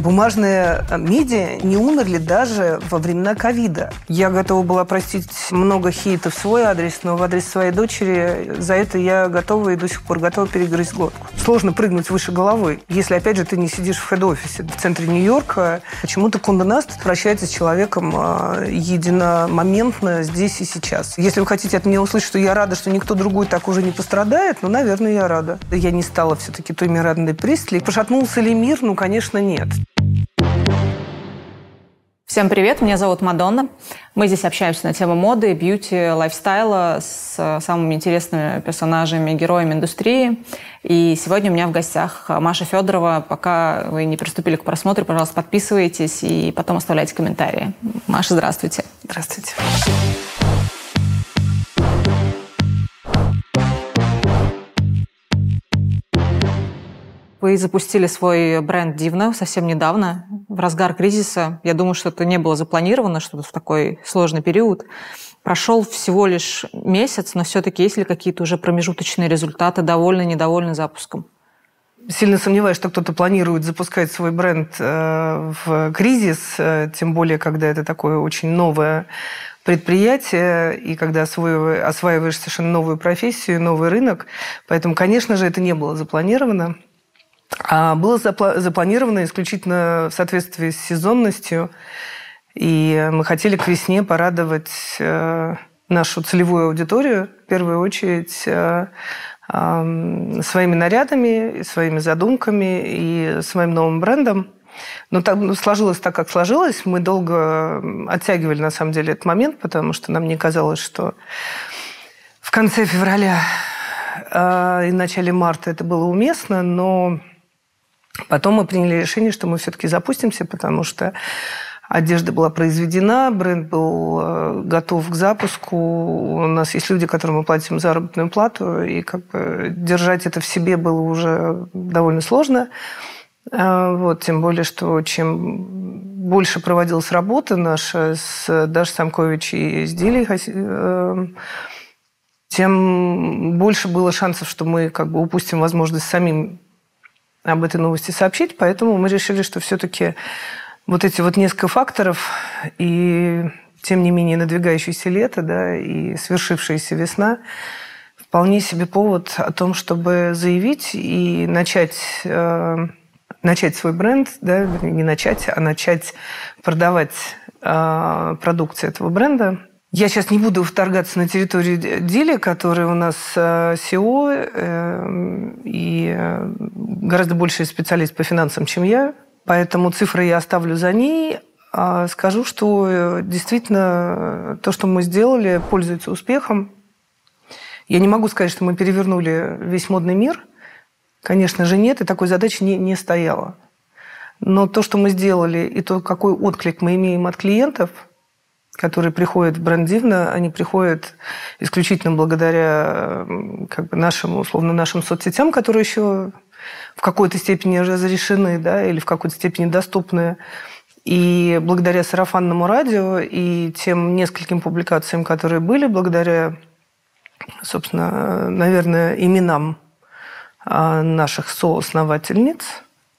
Бумажные медиа не умерли даже во времена ковида. Я готова была простить много хейта в свой адрес, но в адрес своей дочери за это я готова и до сих пор готова перегрызть глотку. Сложно прыгнуть выше головы, если, опять же, ты не сидишь в хед-офисе в центре Нью-Йорка. Почему-то Кунда Наст прощается с человеком а, единомоментно здесь и сейчас. Если вы хотите от меня услышать, что я рада, что никто другой так уже не пострадает, ну, наверное, я рада. Я не стала все-таки той Мирадной Присли. Пошатнулся ли мир? Ну, конечно, нет. Всем привет, меня зовут Мадонна. Мы здесь общаемся на тему моды, бьюти, лайфстайла с самыми интересными персонажами, героями индустрии. И сегодня у меня в гостях Маша Федорова. Пока вы не приступили к просмотру, пожалуйста, подписывайтесь и потом оставляйте комментарии. Маша, здравствуйте. Здравствуйте. Вы запустили свой бренд Дивно совсем недавно, в разгар кризиса. Я думаю, что это не было запланировано, что в такой сложный период. Прошел всего лишь месяц, но все-таки есть ли какие-то уже промежуточные результаты, довольны, недовольны запуском? Сильно сомневаюсь, что кто-то планирует запускать свой бренд э, в кризис, э, тем более, когда это такое очень новое предприятие, и когда осваиваешь совершенно новую профессию, новый рынок. Поэтому, конечно же, это не было запланировано. А было запланировано исключительно в соответствии с сезонностью. И мы хотели к весне порадовать э, нашу целевую аудиторию, в первую очередь, э, своими нарядами, своими задумками и своим новым брендом. Но так, ну, сложилось так, как сложилось. Мы долго оттягивали, на самом деле, этот момент, потому что нам не казалось, что в конце февраля э, и начале марта это было уместно, но Потом мы приняли решение, что мы все-таки запустимся, потому что одежда была произведена, бренд был э, готов к запуску. У нас есть люди, которым мы платим заработную плату, и как бы держать это в себе было уже довольно сложно. Э, вот, тем более, что чем больше проводилась работа наша с Дашей Самкович и с Дилей, э, тем больше было шансов, что мы как бы упустим возможность самим об этой новости сообщить, поэтому мы решили, что все-таки вот эти вот несколько факторов и тем не менее надвигающееся лето, да, и свершившаяся весна вполне себе повод о том, чтобы заявить и начать э, начать свой бренд, да, не начать, а начать продавать э, продукцию этого бренда я сейчас не буду вторгаться на территорию Дили, который у нас э, э, и э, гораздо больше специалист по финансам, чем я. Поэтому цифры я оставлю за ней. А скажу, что действительно то, что мы сделали, пользуется успехом. Я не могу сказать, что мы перевернули весь модный мир. Конечно же, нет, и такой задачи не, не стояло. Но то, что мы сделали, и то, какой отклик мы имеем от клиентов – которые приходят в бренд они приходят исключительно благодаря как бы, нашим, условно, нашим соцсетям, которые еще в какой-то степени разрешены, да, или в какой-то степени доступны. И благодаря сарафанному радио и тем нескольким публикациям, которые были, благодаря, собственно, наверное, именам а, наших соосновательниц,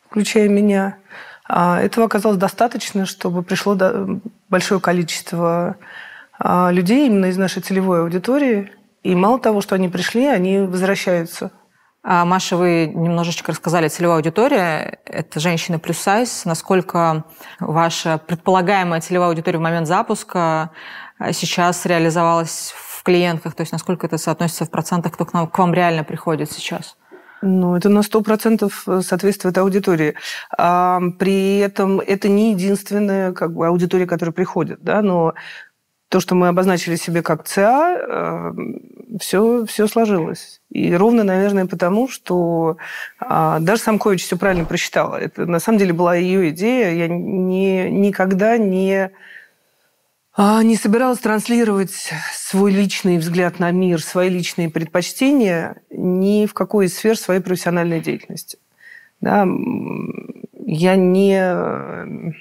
включая меня, а, этого оказалось достаточно, чтобы пришло большое количество а, людей именно из нашей целевой аудитории. И мало того, что они пришли, они возвращаются. А, Маша, вы немножечко рассказали, целевая аудитория – это женщины плюс сайз. Насколько ваша предполагаемая целевая аудитория в момент запуска сейчас реализовалась в клиентках? То есть насколько это соотносится в процентах, кто к, нам, к вам реально приходит сейчас? Ну, это на 100% э, соответствует аудитории. А, при этом это не единственная как бы, аудитория, которая приходит, да, но то, что мы обозначили себе как ЦА, все, э, все сложилось. И ровно, наверное, потому, что а, даже Самкович все правильно просчитала. Это на самом деле была ее идея. Я не, никогда не не собиралась транслировать свой личный взгляд на мир, свои личные предпочтения ни в какой из сфер своей профессиональной деятельности. Да, я не,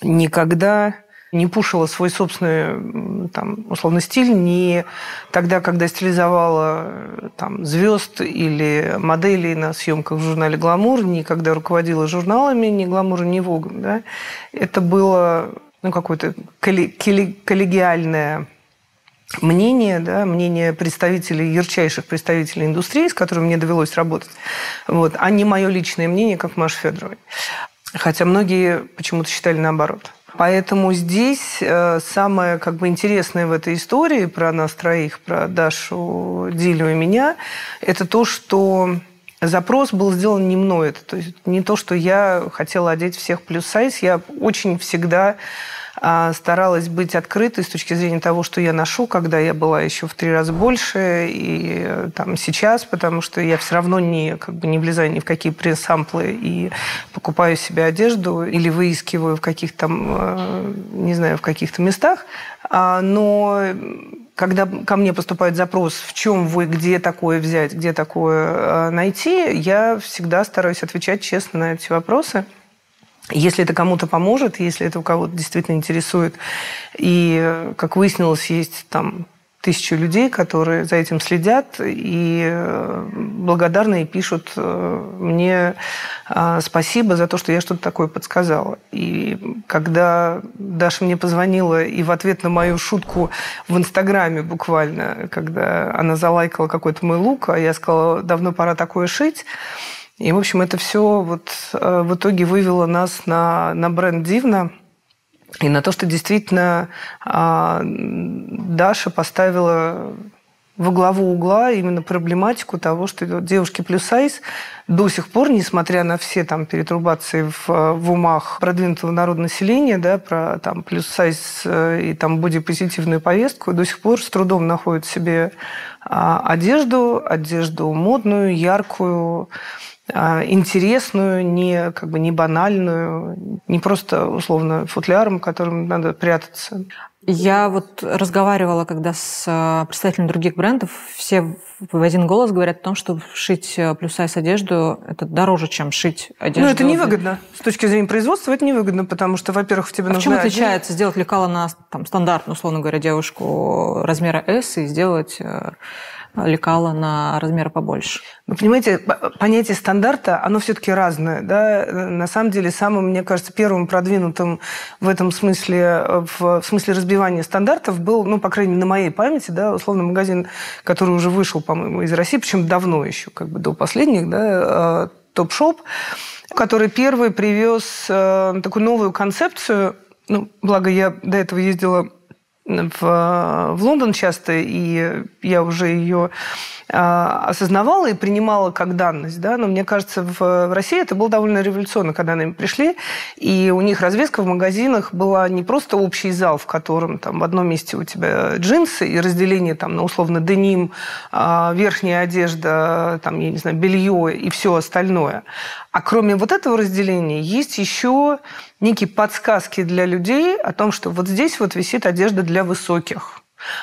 никогда не пушила свой собственный, там, условно, стиль не тогда, когда стилизовала там, звезд или моделей на съемках в журнале «Гламур», не когда руководила журналами ни «Гламур», ни «Вогом». Да? Это было ну, какое-то коллегиальное мнение, да, мнение представителей, ярчайших представителей индустрии, с которыми мне довелось работать, вот, а не мое личное мнение, как Маши Федоровой. Хотя многие почему-то считали наоборот. Поэтому здесь э, самое как бы интересное в этой истории про нас троих, про Дашу, Дилю и меня, это то, что запрос был сделан не мной. Это то есть не то, что я хотела одеть всех плюс сайз. Я очень всегда а, старалась быть открытой с точки зрения того, что я ношу, когда я была еще в три раза больше, и э, там сейчас, потому что я все равно не, как бы, не влезаю ни в какие пресс-самплы и покупаю себе одежду или выискиваю в каких-то э, не знаю, в каких-то местах. А, но когда ко мне поступает запрос, в чем вы, где такое взять, где такое э, найти, я всегда стараюсь отвечать честно на эти вопросы. Если это кому-то поможет, если это у кого-то действительно интересует, и, как выяснилось, есть там тысячу людей, которые за этим следят и э, благодарны и пишут э, мне э, спасибо за то, что я что-то такое подсказала. И когда Даша мне позвонила и в ответ на мою шутку в Инстаграме буквально, когда она залайкала какой-то мой лук, а я сказала, давно пора такое шить, и, в общем, это все вот в итоге вывело нас на, на бренд «Дивно», и на то, что действительно а, Даша поставила во главу угла именно проблематику того, что девушки плюс сайз до сих пор, несмотря на все там перетрубации в, в умах продвинутого народа населения, да, про там плюс сайз э, и там бодипозитивную повестку, до сих пор с трудом находят себе а, одежду, одежду модную, яркую, интересную, не, как бы не банальную, не просто условно футляром, которым надо прятаться. Я вот разговаривала когда с а, представителями других брендов, все в один голос говорят о том, что шить а, плюс-сайз одежду – это дороже, чем шить одежду. Ну, это невыгодно. С точки зрения производства это невыгодно, потому что, во-первых, тебе а нужно... в чем отличается один... сделать лекало на там, стандартную, условно говоря, девушку размера S и сделать лекала на размеры побольше. Вы понимаете, понятие стандарта, оно все-таки разное. Да? На самом деле, самым, мне кажется, первым продвинутым в этом смысле, в смысле разбивания стандартов был, ну, по крайней мере, на моей памяти, да, условно, магазин, который уже вышел, по-моему, из России, причем давно еще, как бы до последних, да, топ-шоп, который первый привез э, такую новую концепцию, ну, благо я до этого ездила в, в Лондон часто, и я уже ее а, осознавала и принимала как данность, да, но мне кажется, в, России это было довольно революционно, когда они пришли, и у них развеска в магазинах была не просто общий зал, в котором там в одном месте у тебя джинсы и разделение там на условно деним, а, верхняя одежда, там, я не знаю, белье и все остальное. А кроме вот этого разделения есть еще некие подсказки для людей о том, что вот здесь вот висит одежда для высоких.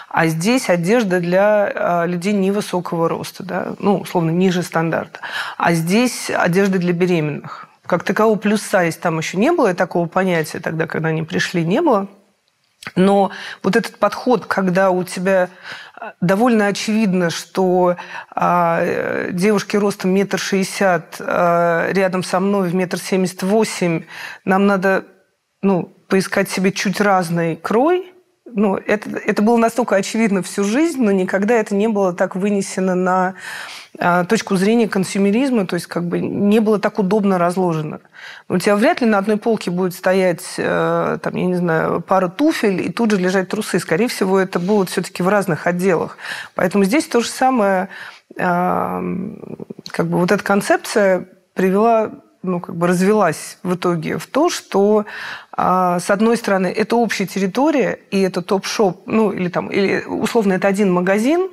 А здесь одежда для а, людей невысокого роста, да, ну, условно, ниже стандарта. А здесь одежда для беременных. Как такового плюс сайз там еще не было, такого понятия тогда, когда они пришли, не было. Но вот этот подход, когда у тебя а, довольно очевидно, что э, девушки ростом метр шестьдесят э, рядом со мной в метр семьдесят восемь, нам надо ну, поискать себе чуть разный крой – ну, это, это было настолько очевидно всю жизнь, но никогда это не было так вынесено на а, точку зрения консюмеризма, то есть как бы не было так удобно разложено. У тебя вряд ли на одной полке будет стоять, э, там, я не знаю, пара туфель и тут же лежать трусы. Скорее всего, это будут все-таки в разных отделах. Поэтому здесь то же самое, как бы вот эта концепция привела ну, как бы развелась в итоге в то, что, а, с одной стороны, это общая территория, и это топ-шоп, ну, или там, или условно, это один магазин,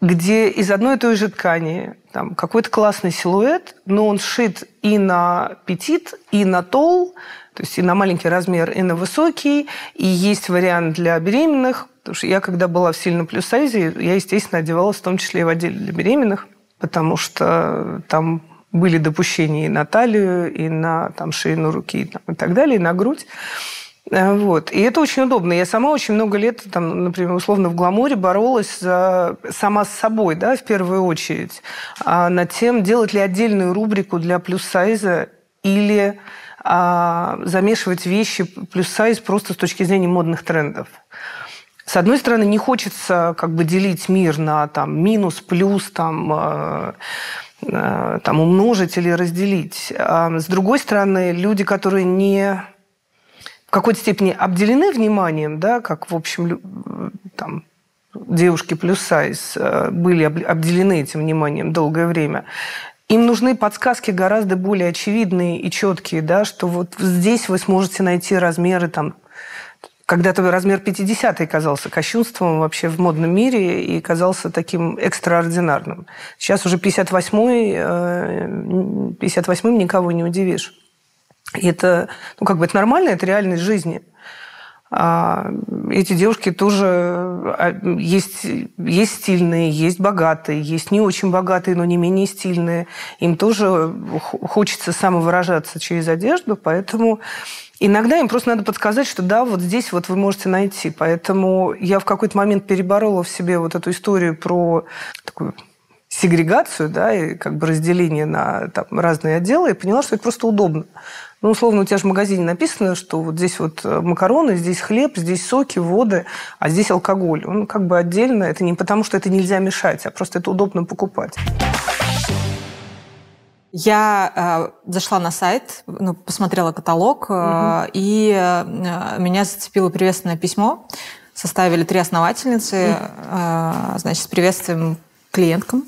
где из одной и той же ткани там какой-то классный силуэт, но он сшит и на петит, и на тол, то есть и на маленький размер, и на высокий, и есть вариант для беременных, потому что я, когда была в сильном плюс-сайзе, я, естественно, одевалась в том числе и в отделе для беременных, потому что там были допущения и на талию, и на там, ширину руки, и, там, и так далее, и на грудь. Э, вот. И это очень удобно. Я сама очень много лет, там, например, условно в гламуре боролась за, сама с собой, да, в первую очередь, а над тем, делать ли отдельную рубрику для плюс-сайза или а, замешивать вещи плюс-сайз просто с точки зрения модных трендов. С одной стороны, не хочется как бы делить мир на там, минус, плюс, там, э, там, умножить или разделить. С другой стороны, люди, которые не в какой-то степени обделены вниманием, да, как, в общем, там, девушки плюс сайз э, были обделены этим вниманием долгое время, им нужны подсказки гораздо более очевидные и четкие, да, что вот здесь вы сможете найти размеры там когда-то размер 50 казался кощунством вообще в модном мире и казался таким экстраординарным. Сейчас уже 58-й, 58 э, никого не удивишь. И это, ну, как бы это нормально, это реальность жизни. А эти девушки тоже а, есть, есть стильные, есть богатые, есть не очень богатые, но не менее стильные. Им тоже хочется самовыражаться через одежду, поэтому Иногда им просто надо подсказать, что да, вот здесь вот вы можете найти. Поэтому я в какой-то момент переборола в себе вот эту историю про такую сегрегацию, да, и как бы разделение на там, разные отделы, и поняла, что это просто удобно. Ну, условно, у тебя же в магазине написано, что вот здесь вот э, макароны, здесь хлеб, здесь соки, воды, а здесь алкоголь. Он как бы отдельно. Это не потому, что это нельзя мешать, а просто это удобно покупать. Я э, зашла на сайт, ну, посмотрела каталог, э, и э, меня зацепило приветственное письмо. Составили три основательницы, э, значит, с приветствием клиенткам.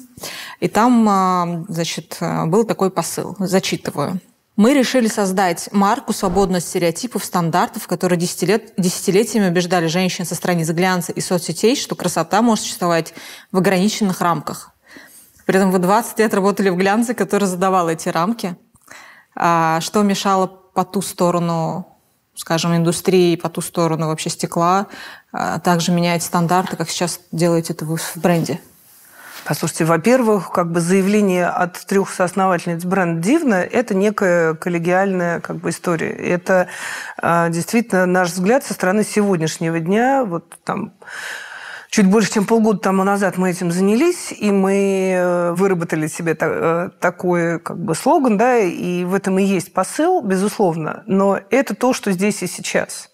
И там, э, значит, был такой посыл. Зачитываю. Мы решили создать марку свободную от стереотипов, стандартов, которые десятилет... десятилетиями убеждали женщин со страниц глянца и соцсетей, что красота может существовать в ограниченных рамках. При этом вы 20 лет работали в глянце, который задавал эти рамки. А что мешало по ту сторону, скажем, индустрии, по ту сторону вообще стекла, а также менять стандарты, как сейчас делаете это вы в бренде? Послушайте, во-первых, как бы заявление от трех соосновательниц бренда «Дивно» – это некая коллегиальная как бы история. Это а, действительно наш взгляд со стороны сегодняшнего дня. Вот там Чуть больше, чем полгода тому назад мы этим занялись, и мы э, выработали себе э, такой как бы слоган, да, и в этом и есть посыл, безусловно, но это то, что здесь и сейчас.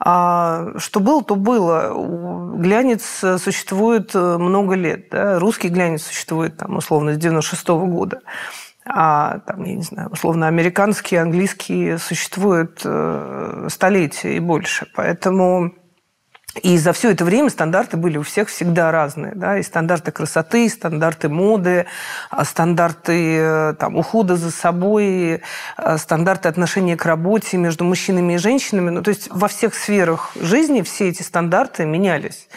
А что было, то было. Глянец существует э, много лет. Да? Русский глянец существует, там, условно, с 96 -го года. А там, я не знаю, условно, американские, английские существуют столетия и больше. Поэтому и за все это время стандарты были у всех всегда разные. Да? И стандарты красоты, и стандарты моды, а стандарты э, там, ухода за собой, э, стандарты отношения к работе между мужчинами и женщинами. Ну, то есть во всех сферах жизни все эти стандарты менялись.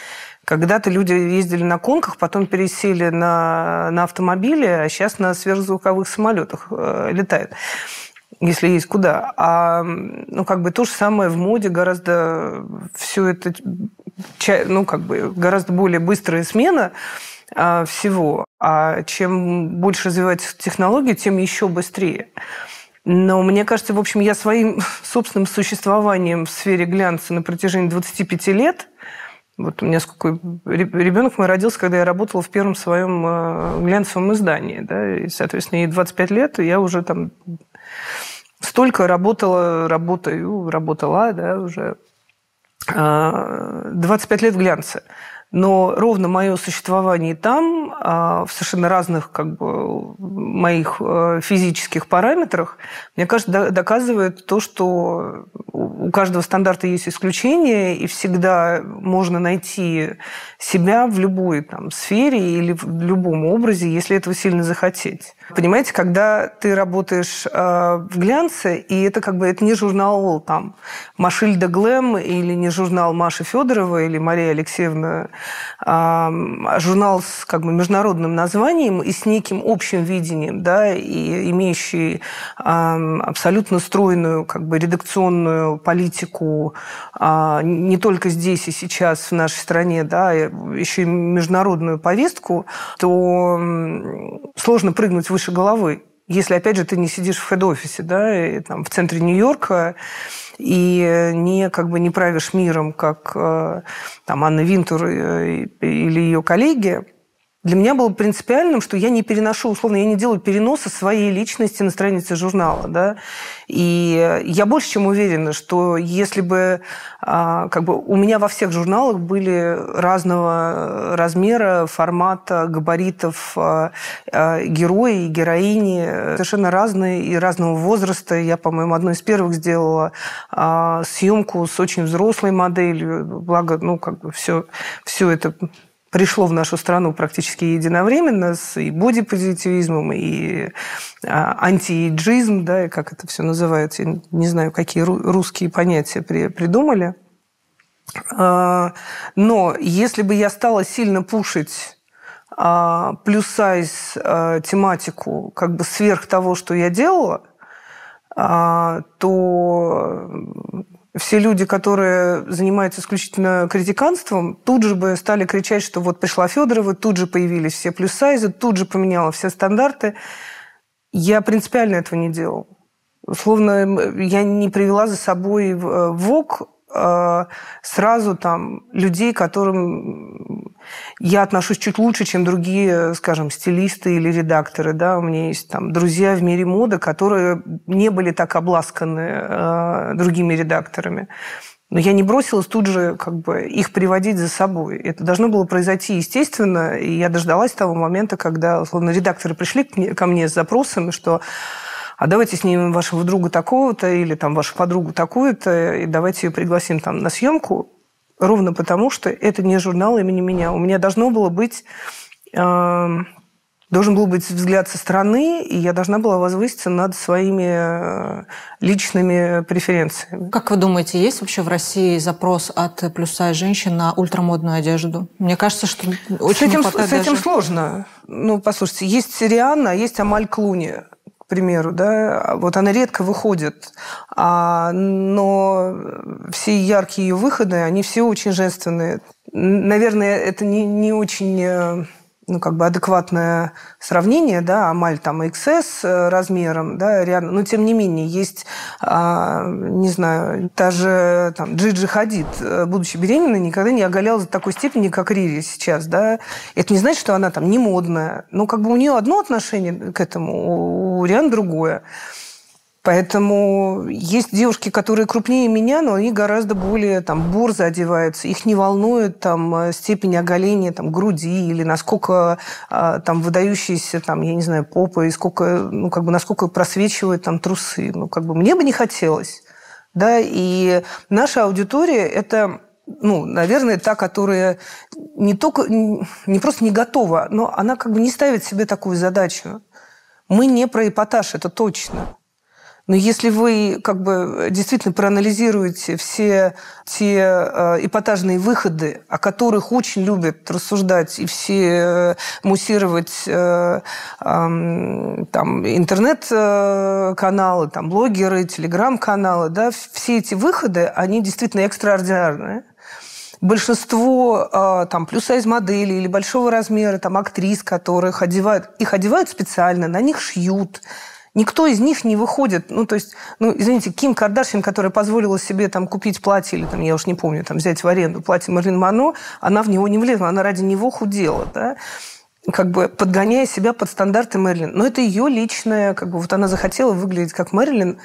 Когда-то люди ездили на конках, потом пересели на, на автомобили, а сейчас на сверхзвуковых самолетах э, летают если есть куда. А ну, как бы то же самое в моде гораздо все это, ну, как бы гораздо более быстрая смена а, всего. А чем больше развивается технология, тем еще быстрее. Но мне кажется, в общем, я своим собственным существованием в сфере глянца на протяжении 25 лет, вот у меня сколько... Ребенок мой родился, когда я работала в первом своем э, глянцевом издании. Да, и, соответственно, ей 25 лет, и я уже там столько работала, работаю, работала, да, уже 25 а, лет в глянце. Но ровно мое существование там, а, в совершенно разных как бы, моих э, физических параметрах, мне кажется, доказывает то, что у каждого стандарта есть исключения, и всегда можно найти себя в любой там, сфере или в любом образе, если этого сильно захотеть. Понимаете, когда ты работаешь э, в глянце, и это как бы это не журнал там Машиль де Глэм или не журнал Маши Федорова или Мария Алексеевна, а журнал с как бы международным названием и с неким общим видением, да, и имеющий э, абсолютно стройную как бы редакционную политику э, не только здесь и сейчас в нашей стране, да, еще и международную повестку, то сложно прыгнуть выше головы. Если, опять же, ты не сидишь в хед-офисе, да, и, там, в центре Нью-Йорка, и не, как бы, не правишь миром, как э, там, Анна Винтур э, или ее коллеги, для меня было принципиальным, что я не переношу, условно, я не делаю переноса своей личности на странице журнала. Да? И я больше чем уверена, что если бы а, как бы у меня во всех журналах были разного размера, формата, габаритов а, а, герои и героини, совершенно разные и разного возраста. Я, по-моему, одной из первых сделала съемку с очень взрослой моделью. Благо, ну, как бы все, все это пришло в нашу страну практически единовременно с и бодипозитивизмом, и а, антиэйджизм, да, и как это все называется. Не знаю, какие русские понятия при, придумали. А, но если бы я стала сильно пушить а, плюс-сайз тематику как бы сверх того, что я делала, то все люди, которые занимаются исключительно критиканством, тут же бы стали кричать, что вот пришла Федорова, тут же появились все плюс-сайзы, тут же поменяла все стандарты. Я принципиально этого не делал. Условно, я не привела за собой в ВОК сразу там людей, которым я отношусь чуть лучше, чем другие, скажем, стилисты или редакторы. Да? У меня есть там друзья в мире моды, которые не были так обласканы э, другими редакторами. Но я не бросилась тут же как бы их приводить за собой. Это должно было произойти естественно, и я дождалась того момента, когда, условно, редакторы пришли ко мне с запросами, что а давайте снимем вашего друга такого-то или там вашу подругу такую-то, и давайте ее пригласим там на съемку, ровно потому, что это не журнал имени меня. У меня должно было быть... Э, должен был быть взгляд со стороны, и я должна была возвыситься над своими э, личными преференциями. Как вы думаете, есть вообще в России запрос от плюса женщин на ультрамодную одежду? Мне кажется, что очень с этим, с этим даже... сложно. Ну, послушайте, есть Рианна, а есть Амаль Клуни примеру, да, вот она редко выходит, а, но все яркие ее выходы, они все очень женственные. Наверное, это не, не очень э, ну, как бы адекватное сравнение, да, Амаль там XS э, размером, да, реально, но тем не менее есть, а, не знаю, та же там Джиджи Хадид, э, будучи беременной, никогда не оголялась до такой степени, как Рири сейчас, да. Это не значит, что она там не модная, но как бы у нее одно отношение к этому, у Риан другое. Поэтому есть девушки, которые крупнее меня, но они гораздо более там борзо одеваются. Их не волнует там э, степень оголения там груди или насколько а, там выдающиеся там я не знаю попа и сколько ну как бы насколько просвечивают там трусы. Ну как бы мне бы не хотелось, да. И наша аудитория это ну, наверное, та, которая не только, не просто не готова, но она как бы не ставит себе такую задачу. Мы не про эпатаж, это точно. Но если вы как бы действительно проанализируете все те э, эпатажные выходы, о которых очень любят рассуждать и все э, муссировать э, э, там, интернет-каналы, там, блогеры, телеграм-каналы, да, все эти выходы, они действительно экстраординарные. Большинство э, там плюс-сайз моделей или большого размера там актрис, которых одевают, их одевают специально, на них шьют, Никто из них не выходит. Ну, то есть, ну, извините, Ким Кардашьян, которая позволила себе там купить платье или там, я уж не помню, там взять в аренду платье Марлин Мано, она в него не влезла, она ради него худела, да как бы подгоняя себя под стандарты Мэрилин. Но это ее личное, как бы вот она захотела выглядеть как Мэрилин,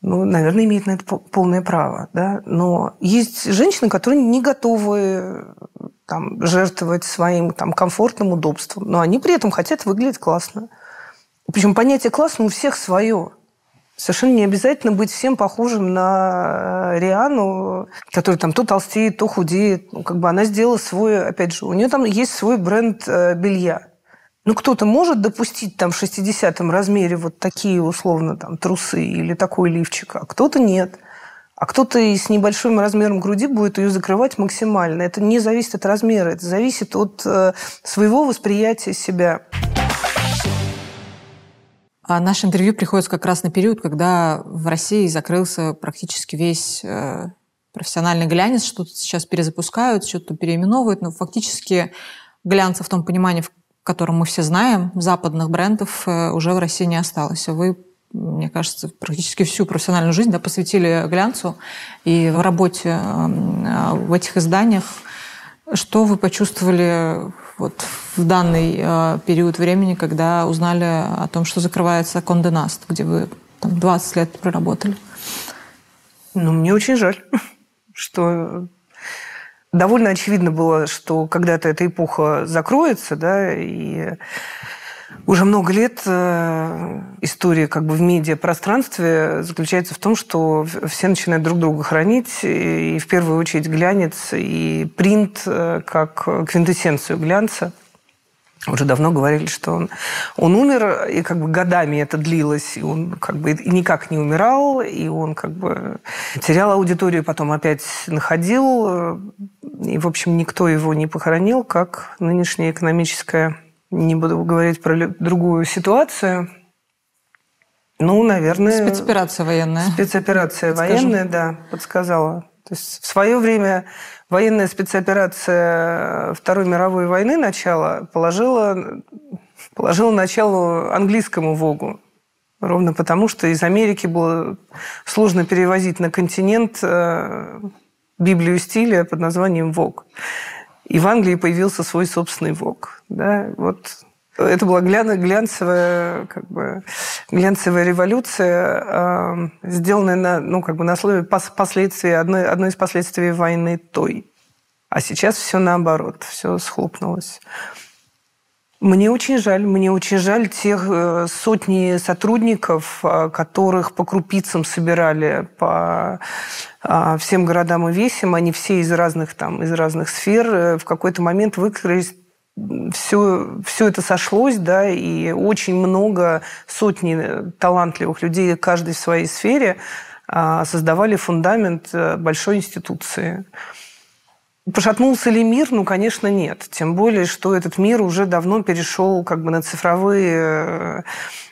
ну, наверное, имеет на это полное право, да. Но есть женщины, которые не готовы там, жертвовать своим там, комфортным удобством, но они при этом хотят выглядеть классно. Причем понятие класса у всех свое. Совершенно не обязательно быть всем похожим на э, Риану, который там то толстеет, то худеет. Ну, как бы она сделала свой, опять же, у нее там есть свой бренд э, белья. Ну, кто-то может допустить там в 60-м размере вот такие условно там трусы или такой лифчик, а кто-то нет. А кто-то с небольшим размером груди будет ее закрывать максимально. Это не зависит от размера, это зависит от э, своего восприятия себя. А наше интервью приходится как раз на период, когда в России закрылся практически весь э, профессиональный глянец, что-то сейчас перезапускают, что-то переименовывают, но фактически глянца в том понимании, в котором мы все знаем, западных брендов э, уже в России не осталось. Вы мне кажется, практически всю профессиональную жизнь да, посвятили глянцу. И в работе э, в этих изданиях что вы почувствовали вот в данный э, период времени, когда узнали о том, что закрывается Конде Наст, где вы там, 20 лет проработали? Ну, мне очень жаль, что довольно очевидно было, что когда-то эта эпоха закроется, да, и уже много лет э, история как бы в медиапространстве заключается в том, что все начинают друг друга хранить, и в первую очередь глянец и принт э, как квинтэссенцию глянца. Уже давно говорили, что он, он умер, и как бы годами это длилось, и он как бы никак не умирал, и он как бы терял аудиторию, потом опять находил, и, в общем, никто его не похоронил, как нынешняя экономическая не буду говорить про другую ситуацию. Ну, наверное... Спецоперация военная. Спецоперация Подскажу. военная, да, подсказала. То есть в свое время военная спецоперация Второй мировой войны начала положила, положила начало английскому ВОГу. Ровно потому, что из Америки было сложно перевозить на континент э, Библию стиля под названием ВОГ. И в Англии появился свой собственный ВОК. Да? Вот это была глянцевая, как бы, глянцевая революция, э, сделанная на, ну, как бы на основе последствий, одной, одной из последствий войны той. А сейчас все наоборот, все схлопнулось. Мне очень жаль, мне очень жаль тех э, сотни сотрудников, э, которых по крупицам собирали по всем городам и весям, они все из разных, там, из разных сфер, в какой-то момент выкрылись все, все это сошлось, да, и очень много, сотни талантливых людей, каждый в своей сфере, создавали фундамент большой институции. Пошатнулся ли мир? Ну, конечно, нет. Тем более, что этот мир уже давно перешел как бы на цифровые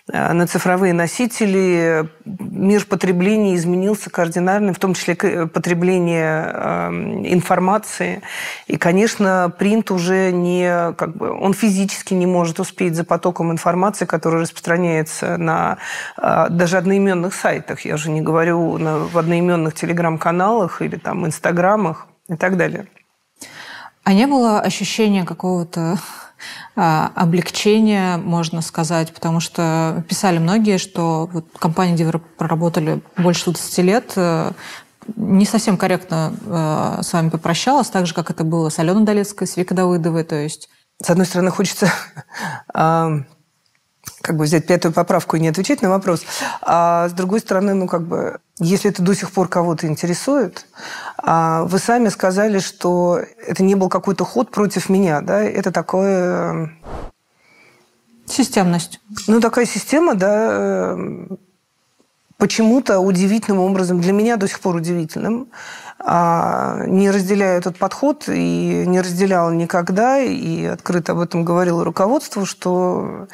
э, на цифровые носители. Мир потребления изменился кардинально, в том числе потребление эм, информации. И, конечно, принт уже не... Как бы, он физически не может успеть за потоком информации, который распространяется на э, даже одноименных сайтах. Я уже не говорю на, в одноименных телеграм-каналах или там инстаграмах и так далее. А не было ощущения какого-то а, облегчения, можно сказать, потому что писали многие, что вот компания, где вы проработали больше 20 лет, э, не совсем корректно э, с вами попрощалась, так же, как это было с Аленой Долецкой, с Викой Давыдовой, то есть... С одной стороны, хочется как бы взять пятую поправку и не отвечать на вопрос. А с другой стороны, ну как бы, если это до сих пор кого-то интересует, а вы сами сказали, что это не был какой-то ход против меня, да, это такое... Системность. Ну, такая система, да, почему-то удивительным образом, для меня до сих пор удивительным, не разделяю этот подход и не разделяла никогда, и открыто об этом говорила руководству, что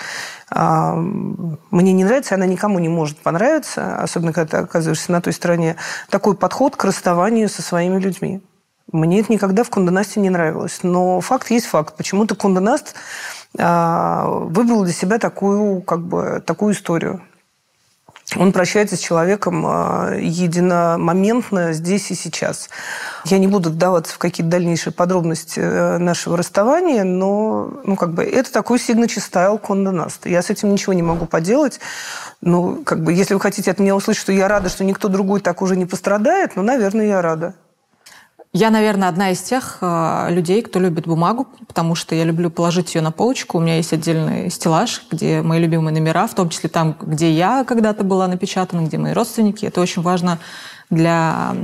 а, мне не нравится, она никому не может понравиться, особенно когда ты оказываешься на той стороне, такой подход к расставанию со своими людьми. Мне это никогда в Кондонасте не нравилось. Но факт есть факт. Почему-то Кондонаст а, выбрал для себя такую, как бы, такую историю он прощается с человеком а, единомоментно здесь и сейчас. Я не буду вдаваться в какие-то дальнейшие подробности э, нашего расставания, но ну, как бы, это такой signature style Конда Наст. Я с этим ничего не могу поделать. Ну, как бы, если вы хотите от меня услышать, что я рада, что никто другой так уже не пострадает, ну, наверное, я рада. Я, наверное, одна из тех э, людей, кто любит бумагу, потому что я люблю положить ее на полочку. У меня есть отдельный стеллаж, где мои любимые номера, в том числе там, где я когда-то была напечатана, где мои родственники. Это очень важно для,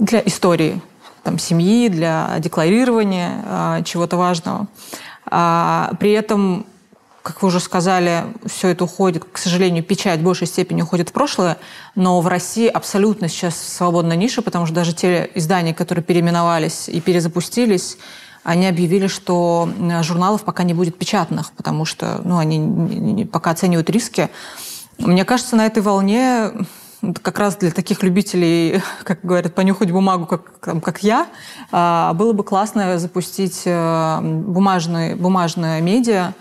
для истории там, семьи, для декларирования э, чего-то важного. А, при этом как вы уже сказали, все это уходит, к сожалению, печать в большей степени уходит в прошлое, но в России абсолютно сейчас свободная ниша, потому что даже те издания, которые переименовались и перезапустились, они объявили, что журналов пока не будет печатных, потому что ну, они пока оценивают риски. Мне кажется, на этой волне как раз для таких любителей, как говорят, понюхать бумагу, как, как я, а, было бы классно запустить э, бумажные, медиа,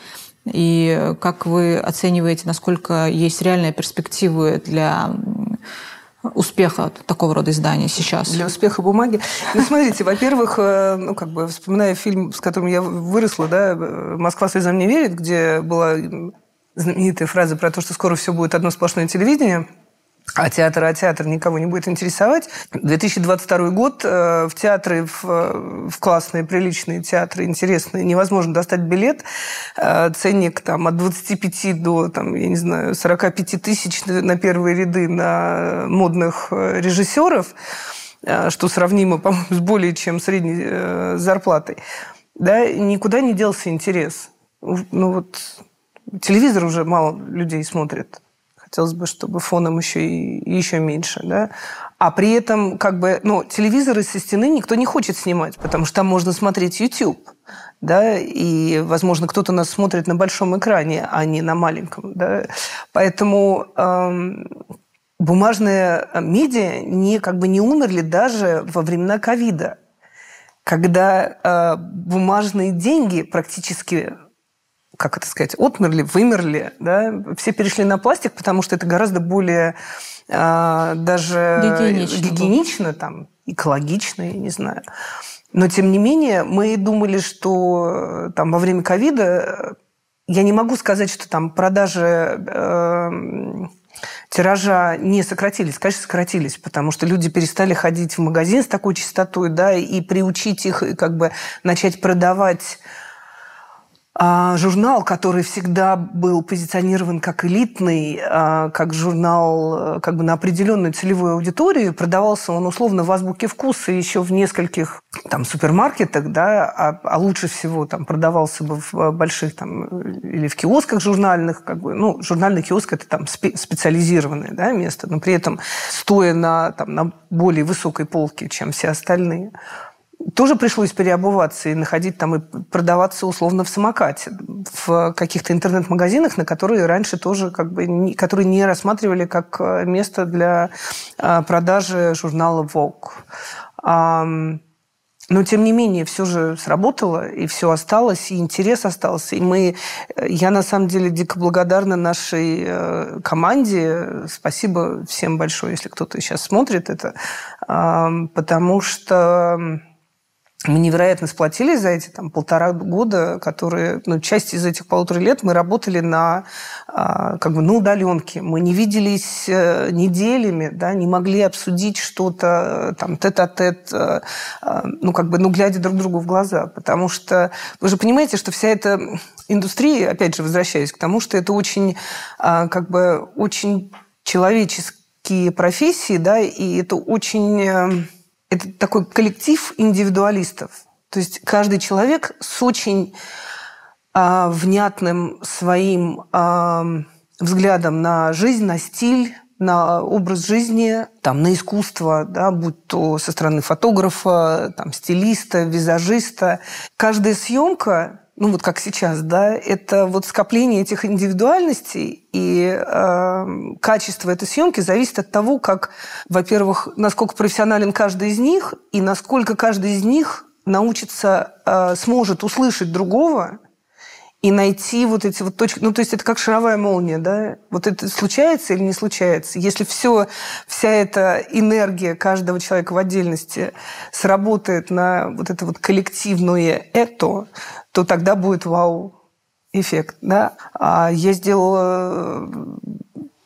и как вы оцениваете, насколько есть реальные перспективы для успеха такого рода издания сейчас? Для успеха бумаги? Ну, смотрите, во-первых, э, ну, как бы, вспоминая фильм, с которым я выросла, да, «Москва слезам не верит», где была знаменитая фраза про то, что скоро все будет одно сплошное телевидение – а театр, а театр никого не будет интересовать. 2022 год э, в театры, в, в классные, приличные театры, интересные, невозможно достать билет. Э, ценник там, от 25 до, там, я не знаю, 45 тысяч на первые ряды на модных э, режиссеров, что сравнимо, по-моему, с более чем средней зарплатой. Да, никуда не делся интерес. Ну вот телевизор уже мало людей смотрит хотелось бы, чтобы фоном еще и еще меньше, да. А при этом, как бы, ну, телевизоры со стены никто не хочет снимать, потому что там можно смотреть YouTube, да, и, возможно, кто-то нас смотрит на большом экране, а не на маленьком, да. Поэтому эм, бумажные медиа не, как бы не умерли даже во времена ковида, когда э, бумажные деньги практически как это сказать, отмерли, вымерли, да, все перешли на пластик, потому что это гораздо более а, даже гигиенично, гигиенично там, экологично, я не знаю. Но, тем не менее, мы думали, что э, там во время ковида, э, я не могу сказать, что там продажи э, тиража не сократились. Конечно, сократились, потому что люди перестали ходить в магазин с такой частотой, да, и приучить их как бы начать продавать журнал, который всегда был позиционирован как элитный, а, как журнал э, как бы на определенную целевую аудиторию, продавался он условно в азбуке вкуса еще в нескольких там супермаркетах, да, а, а лучше всего там продавался бы в больших там или в киосках журнальных, как бы, ну, журнальный киоск это там специализированное да, место, но при этом стоя на, там, на более высокой полке, чем все остальные тоже пришлось переобуваться и находить там и продаваться условно в самокате, в каких-то интернет-магазинах, на которые раньше тоже как бы, которые не рассматривали как э, место для э, продажи журнала Vogue. Но, тем не менее, все же сработало, и все осталось, и интерес остался. И мы, э, я на самом деле дико благодарна нашей команде. Спасибо всем большое, если кто-то сейчас смотрит это. Потому что мы невероятно сплотились за эти там, полтора года, которые, ну, часть из этих полутора лет мы работали на, а, как бы, на удаленке. Мы не виделись э, неделями, да, не могли обсудить что-то там тет-а-тет, э, ну, как бы, ну, глядя друг другу в глаза. Потому что вы же понимаете, что вся эта индустрия, опять же, возвращаясь к тому, что это очень, а, как бы, очень человеческие профессии, да, и это очень э, это такой коллектив индивидуалистов. То есть каждый человек с очень а, внятным своим а, взглядом на жизнь, на стиль, на образ жизни, там, на искусство, да, будь то со стороны фотографа, там, стилиста, визажиста. Каждая съемка ну вот как сейчас, да, это вот скопление этих индивидуальностей и э, качество этой съемки зависит от того, как, во-первых, насколько профессионален каждый из них и насколько каждый из них научится, э, сможет услышать другого и найти вот эти вот точки. Ну, то есть это как шаровая молния, да? Вот это случается или не случается? Если все, вся эта энергия каждого человека в отдельности сработает на вот это вот коллективное это, то тогда будет вау-эффект, да? А я сделала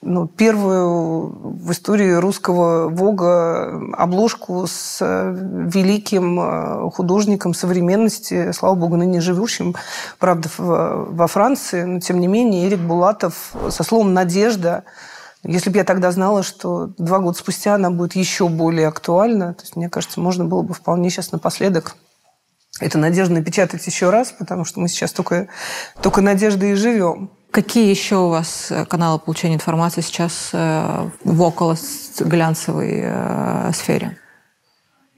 ну, первую в истории русского Вога обложку с э, великим э, художником современности, слава богу, ныне живущим, правда, во Франции, но тем не менее Эрик Булатов со словом «надежда», если бы я тогда знала, что два года спустя она будет еще более актуальна, то есть, мне кажется, можно было бы вполне сейчас напоследок это надежда напечатать еще раз, потому что мы сейчас только, только надеждой и живем. Какие еще у вас э, каналы получения информации сейчас э, в около глянцевой э, сфере?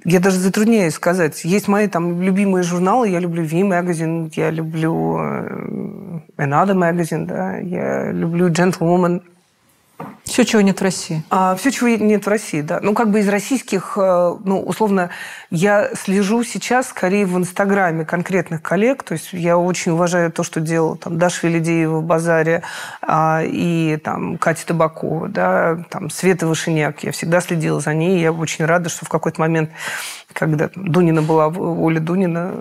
Я даже затрудняюсь сказать. Есть мои там любимые журналы. Я люблю V Magazine, я люблю Another Magazine, да, я люблю Gentlewoman. Все, чего нет в России. А, все, чего нет в России, да. Ну, как бы из российских, э, ну, условно, я слежу сейчас скорее в Инстаграме конкретных коллег. То есть я очень уважаю то, что делал там Даша Велидеева в «Базаре» а, и там Катя Табакова, да, там Света Вышиняк. Я всегда следила за ней. Я очень рада, что в какой-то момент, когда там, Дунина была, Оля Дунина,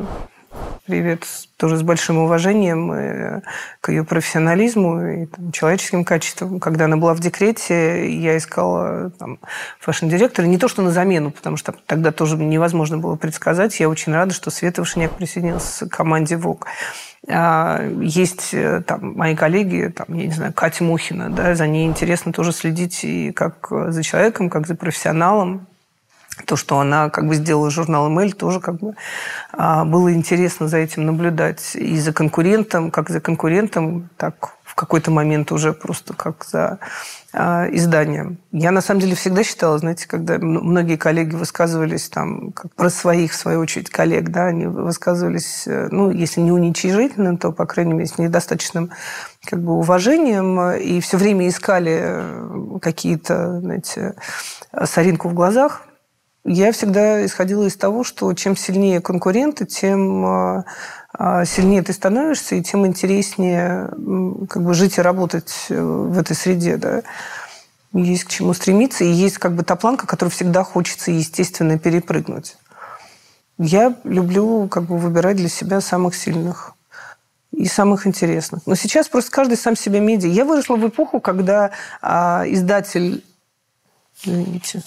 Привет. Тоже с большим уважением э, к ее профессионализму и там, человеческим качествам. Когда она была в декрете, я искала там, фэшн-директора. Не то, что на замену, потому что тогда тоже невозможно было предсказать. Я очень рада, что Света Вышняк присоединилась к команде ВОК. А, есть э, там мои коллеги, там, я не знаю, Катя Мухина, да, за ней интересно тоже следить и как за человеком, как за профессионалом то, что она как бы сделала журнал «Эмэль», тоже как бы а, было интересно за этим наблюдать. И за конкурентом, как за конкурентом, так в какой-то момент уже просто как за а, изданием. Я на самом деле всегда считала, знаете, когда многие коллеги высказывались там как про своих, в свою очередь, коллег, да, они высказывались, э, ну, если не уничижительно, то, по крайней мере, с недостаточным как бы уважением и все время искали э, какие-то, знаете, соринку в глазах – я всегда исходила из того, что чем сильнее конкуренты, тем а, а, сильнее ты становишься, и тем интереснее как бы жить и работать э, в этой среде. Да? Есть к чему стремиться, и есть как бы та планка, которую всегда хочется, естественно, перепрыгнуть. Я люблю как бы выбирать для себя самых сильных и самых интересных. Но сейчас просто каждый сам себе медиа. Я выросла в эпоху, когда а, издатель... Извините.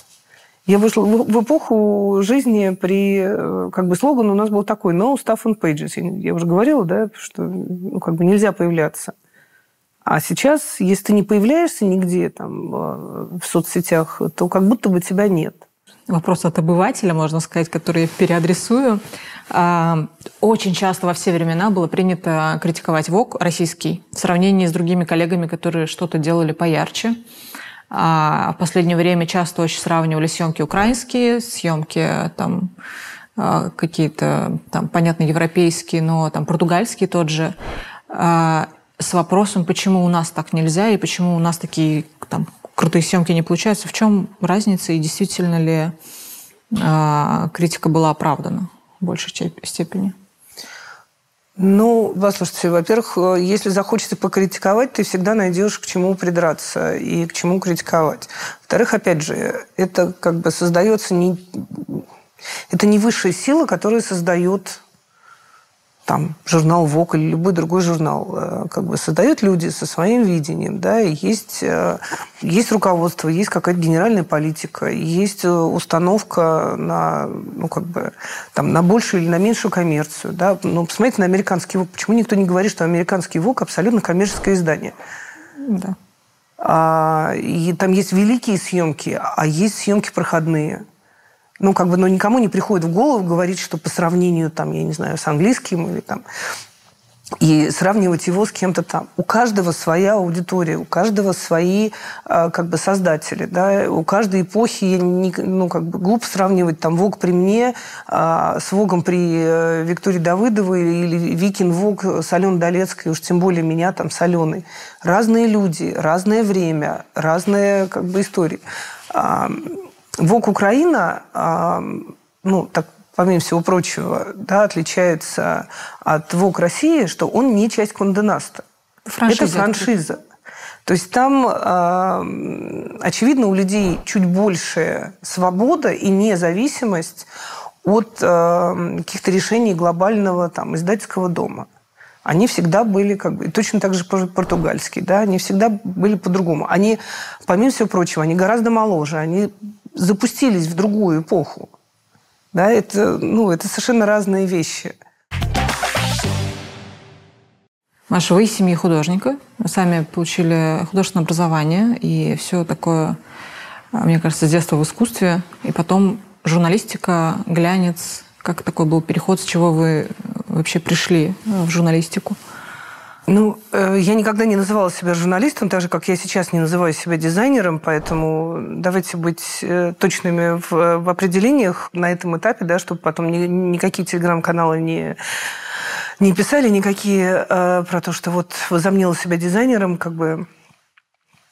Я вышла в эпоху жизни при... Э, как бы слоган у нас был такой «No stuff on pages». Я уже говорила, да, что ну, как бы нельзя появляться. А сейчас, если ты не появляешься нигде там, э, в соцсетях, то как будто бы тебя нет. Вопрос от обывателя, можно сказать, который я переадресую. А, очень часто во все времена было принято критиковать ВОК российский в сравнении с другими коллегами, которые что-то делали поярче. А в последнее время часто очень сравнивали съемки украинские, съемки там а, какие-то там, понятно, европейские, но там португальские тот же, а, с вопросом, почему у нас так нельзя и почему у нас такие там крутые съемки не получаются. В чем разница и действительно ли а, критика была оправдана в большей степени? Ну, послушайте, во-первых, э, если захочется покритиковать, ты всегда найдешь к чему придраться и к чему критиковать. Во-вторых, опять же, это как бы создается не... Это не высшая сила, которая создает там, журнал ВОК или любой другой журнал, э, как бы создают люди со своим видением, да, и есть, э, есть руководство, есть какая-то генеральная политика, есть э, установка на, ну, как бы, там, на большую или на меньшую коммерцию, да. Ну, посмотрите на американский ВОК. Почему никто не говорит, что американский ВОК абсолютно коммерческое издание? Да. А, и там есть великие съемки, а есть съемки проходные – ну, как бы, ну, никому не приходит в голову говорить, что по сравнению, там, я не знаю, с английским или там, и сравнивать его с кем-то там. У каждого своя аудитория, у каждого свои а, как бы создатели, да, у каждой эпохи, ну, как бы глупо сравнивать там Вог при мне а, с Вогом при э, Виктории Давыдовой или Викин Вог с Аленой Долецкой, уж тем более меня там с Аленой. Разные люди, разное время, разные как бы истории. А, ВОК Украина, ну, так помимо всего прочего, да, отличается от ВОК России, что он не часть Конденаста. Франшиза. Это франшиза. То есть там, очевидно, у людей чуть больше свобода и независимость от каких-то решений глобального там, издательского дома. Они всегда были как бы, точно так же португальские, да, они всегда были по-другому. Они, помимо всего прочего, они гораздо моложе, они запустились в другую эпоху. Да, это, ну, это совершенно разные вещи. Маша, вы из семьи художника, сами получили художественное образование и все такое, мне кажется, с детства в искусстве, и потом журналистика, глянец. Как такой был переход, с чего вы вообще пришли в журналистику? Ну, э, я никогда не называла себя журналистом, так же, как я сейчас не называю себя дизайнером, поэтому давайте быть э, точными в, в определениях на этом этапе, да, чтобы потом ни, никакие телеграм-каналы не, не писали, никакие э, про то, что вот возомнила себя дизайнером, как бы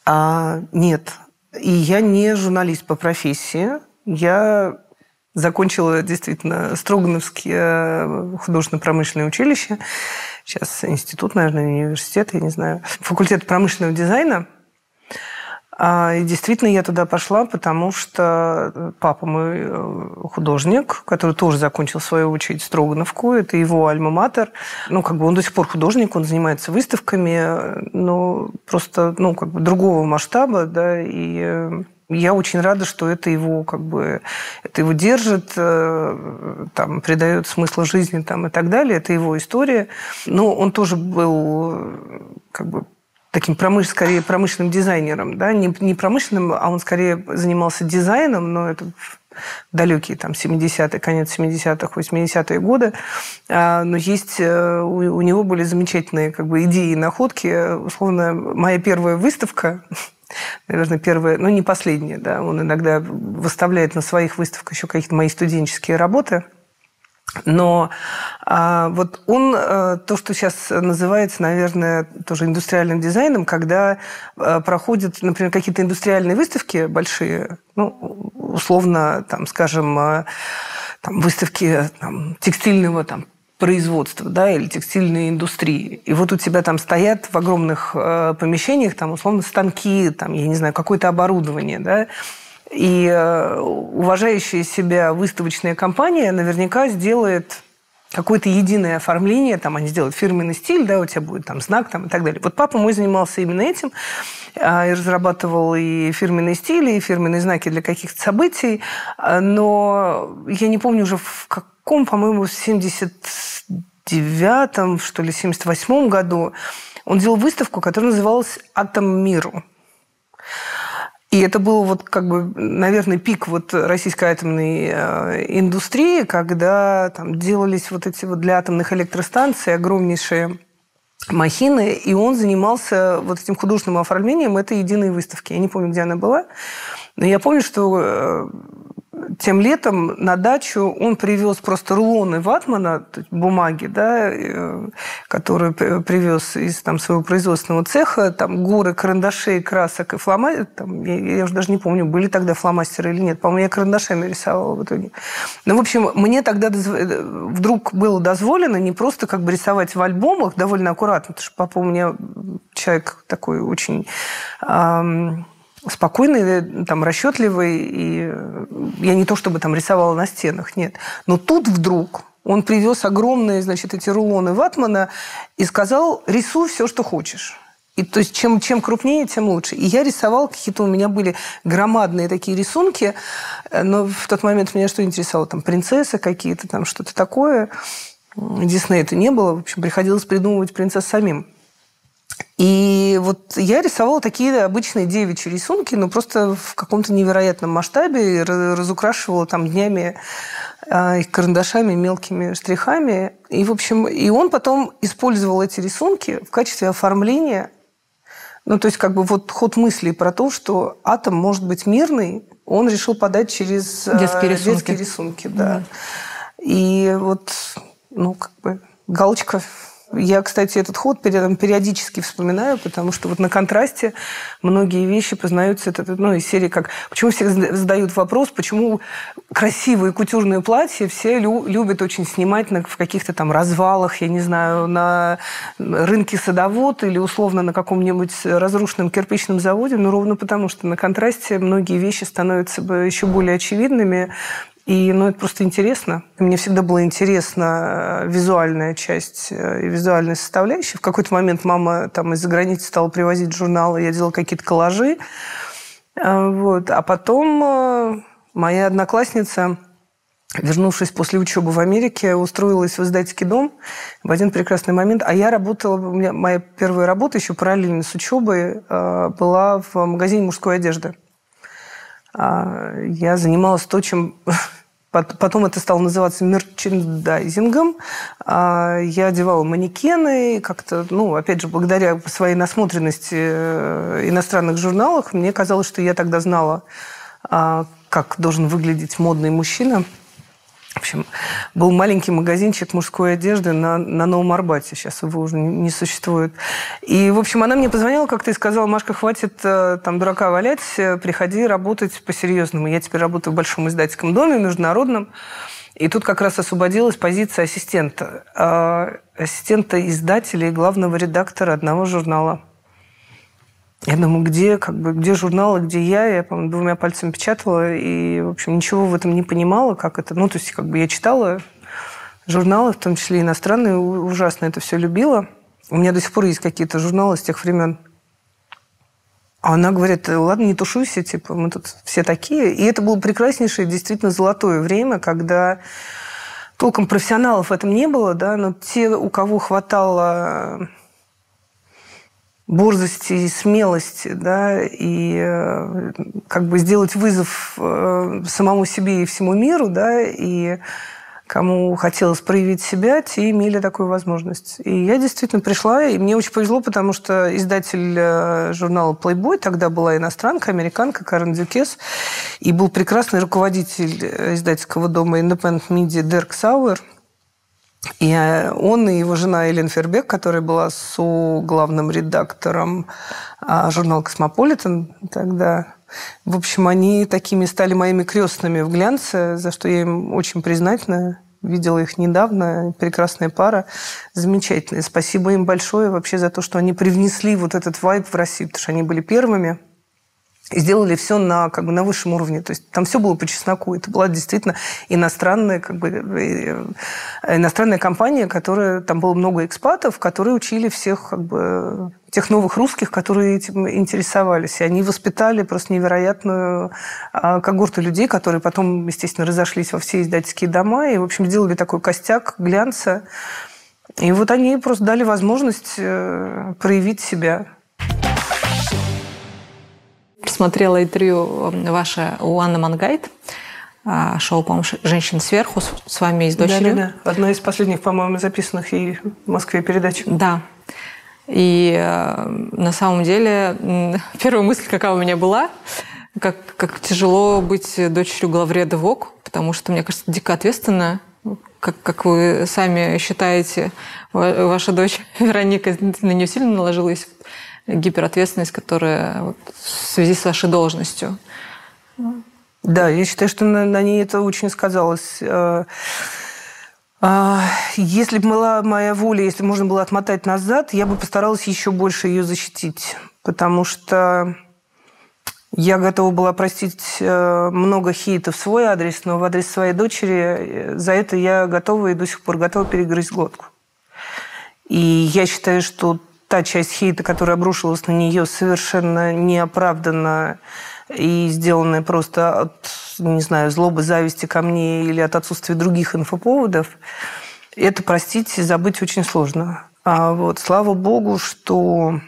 А, нет. И я не журналист по профессии. Я закончила действительно Строгановское э, художественно-промышленное училище. Сейчас институт, наверное, университет, я не знаю. Факультет промышленного дизайна. А, и действительно я туда пошла, потому что папа мой э, художник, который тоже закончил свою очередь Строгановку, это его альма-матер. Ну, как бы он до сих пор художник, он занимается выставками, но просто, ну, как бы другого масштаба, да, и э, я очень рада, что это его как бы это его держит, э, там придает смысл жизни там и так далее. Это его история. Но он тоже был как бы таким промыш, скорее промышленным дизайнером, да, не, не промышленным, а он скорее занимался дизайном, но это далекие там 70-е, конец 70-х, 80-е годы. А, но есть, э, у, него были замечательные как бы, идеи и находки. Условно, моя первая выставка, наверное, первая, но не последняя, да, он иногда выставляет на своих выставках еще какие-то мои студенческие работы – но а, вот он, а, то, что сейчас называется, наверное, тоже индустриальным дизайном, когда а, проходят, например, какие-то индустриальные выставки большие, ну, условно, там, скажем, а, там, выставки там, текстильного там, производства, да, или текстильной индустрии. И вот у тебя там стоят в огромных э, помещениях, там, условно, станки, там, я не знаю, какое-то оборудование, да, и э, уважающая себя выставочная компания наверняка сделает какое-то единое оформление, там они сделают фирменный стиль, да, у тебя будет там знак там, и так далее. Вот папа мой занимался именно этим, а, и разрабатывал и фирменные стили, и фирменные знаки для каких-то событий, а, но я не помню уже в каком, по-моему, в 79-м, что ли, 78-м году он делал выставку, которая называлась «Атом миру». И это был вот как бы, наверное, пик вот российской атомной э, индустрии, когда там делались вот эти вот для атомных электростанций огромнейшие махины, и он занимался вот этим художественным оформлением этой единой выставки. Я не помню, где она была, но я помню, что э, тем летом на дачу он привез просто рулоны ватмана, бумаги, да, э, которые привез из там, своего производственного цеха, там горы карандашей, красок и фломастеров. Там, я, я уже даже не помню, были тогда фломастеры или нет. По-моему, я карандашами рисовала в итоге. Ну, в общем, мне тогда э, вдруг было дозволено не просто как бы рисовать в альбомах довольно аккуратно, потому что папа у меня человек такой очень спокойный, там, расчетливый. И я не то чтобы там рисовала на стенах, нет. Но тут вдруг он привез огромные, значит, эти рулоны ватмана и сказал, рисуй все, что хочешь. И то есть чем, чем крупнее, тем лучше. И я рисовала, какие-то у меня были громадные такие рисунки, но в тот момент меня что интересовало? Там принцессы какие-то, там что-то такое. Диснея это не было. В общем, приходилось придумывать принцесс самим. И вот я рисовала такие обычные девичьи рисунки, но просто в каком-то невероятном масштабе, разукрашивала там днями а, их карандашами, мелкими штрихами. И, в общем, и он потом использовал эти рисунки в качестве оформления. Ну, то есть, как бы вот ход мысли про то, что атом может быть мирный, он решил подать через а, детские рисунки. Детские рисунки да. Mm. И вот, ну, как бы галочка я, кстати, этот ход периодически вспоминаю, потому что вот на контрасте многие вещи познаются ну, из серии как... Почему все задают вопрос, почему красивые кутюрные платья все лю- любят очень снимать на, в каких-то там развалах, я не знаю, на рынке садовод или условно на каком-нибудь разрушенном кирпичном заводе, ну, ровно потому, что на контрасте многие вещи становятся еще более очевидными, и ну, это просто интересно. Мне всегда была интересна э, визуальная часть э, и визуальная составляющая. В какой-то момент мама там из-за границы стала привозить журналы, я делала какие-то коллажи. Э, вот. А потом моя одноклассница, вернувшись после учебы в Америке, устроилась в издательский дом в один прекрасный момент. А я работала, у меня моя первая работа еще параллельно с учебой была в магазине мужской одежды. А, я занималась то, чем Потом это стало называться мерчендайзингом. А, я одевала манекены, как-то, ну, опять же, благодаря своей насмотренности э, иностранных журналах, мне казалось, что я тогда знала, а, как должен выглядеть модный мужчина. В общем, был маленький магазинчик мужской одежды на, на Новом Арбате. Сейчас его уже не существует. И, в общем, она мне позвонила как-то и сказала, Машка, хватит э, там дурака валять, э, приходи работать по-серьезному. Я теперь работаю в большом издательском доме, международном. И тут как раз освободилась позиция ассистента. А, ассистента издателя и главного редактора одного журнала. Я думаю, где, как бы, где журналы, где я? Я, по двумя пальцами печатала и, в общем, ничего в этом не понимала, как это. Ну, то есть, как бы я читала журналы, в том числе иностранные, ужасно это все любила. У меня до сих пор есть какие-то журналы с тех времен. А она говорит, ладно, не тушуйся, типа, мы тут все такие. И это было прекраснейшее, действительно золотое время, когда толком профессионалов в этом не было, да, но те, у кого хватало борзости и смелости, да, и э, как бы сделать вызов э, самому себе и всему миру, да, и кому хотелось проявить себя, те имели такую возможность. И я действительно пришла, и мне очень повезло, потому что издатель э, журнала Playboy тогда была иностранка, американка Карен Дюкес, и был прекрасный руководитель издательского дома Independent Media Дерк Сауэр – и э, он и его жена Элен Фербек, которая была со главным редактором а, журнала «Космополитен» тогда, в общем, они такими стали моими крестными в глянце, за что я им очень признательна. Видела их недавно. Прекрасная пара. Замечательная. Спасибо им большое вообще за то, что они привнесли вот этот вайб в Россию, потому что они были первыми и сделали все на, как бы, на высшем уровне. То есть там все было по чесноку. Это была действительно иностранная, как бы, э, иностранная компания, которая... Там было много экспатов, которые учили всех как бы, тех новых русских, которые этим интересовались. И они воспитали просто невероятную а, когорту людей, которые потом, естественно, разошлись во все издательские дома и, в общем, сделали такой костяк глянца. И вот они просто дали возможность э, проявить себя смотрела интервью ваше у Анны Мангайт, а, шоу, по-моему, «Женщин сверху» с вами и с дочерью. Да, да, да. Одна из последних, по-моему, записанных и в Москве передач. Да. И э, на самом деле первая мысль, какая у меня была, как, как тяжело быть дочерью главреда ВОК, потому что, мне кажется, дико ответственно, как, как вы сами считаете, ваша дочь Вероника на нее сильно наложилась гиперответственность, которая вот, в связи с вашей должностью. Да, я считаю, что на, на ней это очень сказалось. Э, а, если бы была моя воля, если можно было отмотать назад, я бы постаралась еще больше ее защитить. Потому что я готова была простить э, много хейта в свой адрес, но в адрес своей дочери э, за это я готова и до сих пор готова перегрызть глотку. И я считаю, что та часть хейта, которая обрушилась на нее, совершенно неоправданно и сделанная просто от, не знаю, злобы, зависти ко мне или от отсутствия других инфоповодов, это, простите, забыть очень сложно. А вот слава богу, что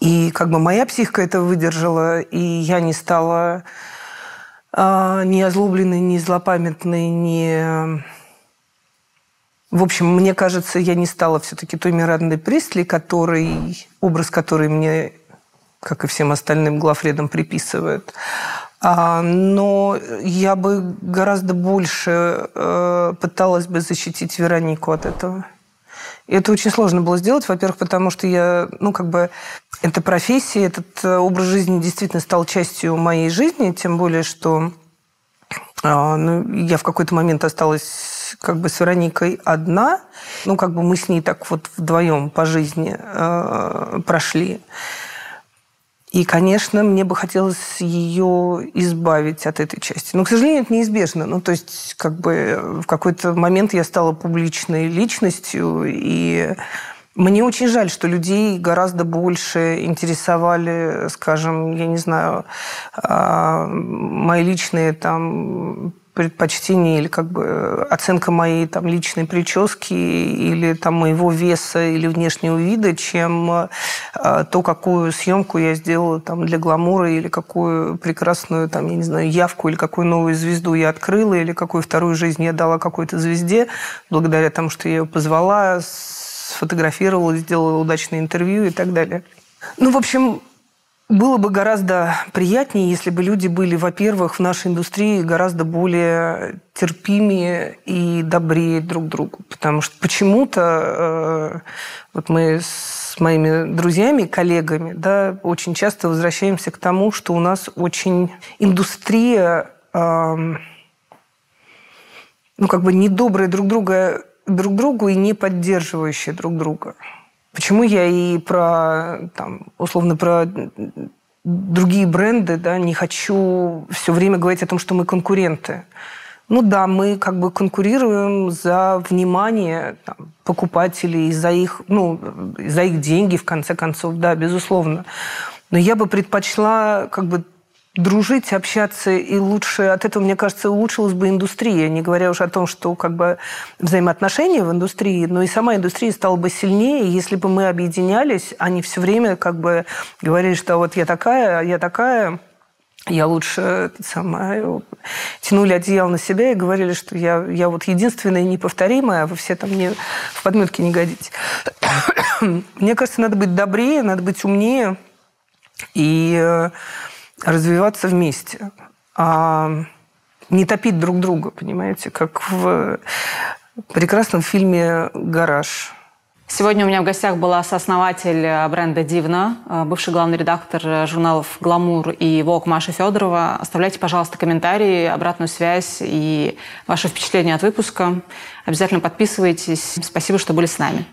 и как бы моя психика это выдержала, и я не стала а, ни озлобленной, ни злопамятной, ни в общем, мне кажется, я не стала все-таки той Мирандой Пресли, который, образ который мне, как и всем остальным главредам, приписывают. А, но я бы гораздо больше э, пыталась бы защитить Веронику от этого. И это очень сложно было сделать, во-первых, потому что я, ну, как бы, эта профессия, этот э, образ жизни действительно стал частью моей жизни, тем более, что э, ну, я в какой-то момент осталась как бы с Вероникой одна. Ну, как бы мы с ней так вот вдвоем по жизни э, прошли. И, конечно, мне бы хотелось ее избавить от этой части. Но, к сожалению, это неизбежно. Ну, то есть, как бы в какой-то момент я стала публичной личностью, и мне очень жаль, что людей гораздо больше интересовали, скажем, я не знаю, а, мои личные там предпочтения или как бы э, оценка моей там личной прически или там моего веса или внешнего вида, чем э, то, какую съемку я сделала там для гламура или какую прекрасную там, я не знаю, явку или какую новую звезду я открыла или какую вторую жизнь я дала какой-то звезде благодаря тому, что я ее позвала, сфотографировала, сделала удачное интервью и так далее. Ну, в общем, было бы гораздо приятнее, если бы люди были, во-первых, в нашей индустрии гораздо более терпимее и добрее друг другу. Потому что почему-то э, вот мы с моими друзьями, коллегами, да, очень часто возвращаемся к тому, что у нас очень индустрия, э, ну, как бы недобрая друг друга друг другу и не поддерживающие друг друга. Почему я и про, там, условно, про другие бренды, да, не хочу все время говорить о том, что мы конкуренты. Ну да, мы как бы конкурируем за внимание там, покупателей, за их, ну, за их деньги, в конце концов, да, безусловно. Но я бы предпочла как бы дружить, общаться, и лучше от этого, мне кажется, улучшилась бы индустрия, не говоря уже о том, что как бы взаимоотношения в индустрии, но и сама индустрия стала бы сильнее, если бы мы объединялись, а не все время как бы говорили, что вот я такая, я такая, я лучше самое, тянули одеяло на себя и говорили, что я, я вот единственная неповторимая, а вы все там мне в подметке не годитесь. Мне кажется, надо быть добрее, надо быть умнее. И э, развиваться вместе, а не топить друг друга, понимаете, как в прекрасном фильме «Гараж». Сегодня у меня в гостях была сооснователь бренда «Дивна», бывший главный редактор журналов «Гламур» и «Вок» Маша Федорова. Оставляйте, пожалуйста, комментарии, обратную связь и ваши впечатления от выпуска. Обязательно подписывайтесь. Спасибо, что были с нами.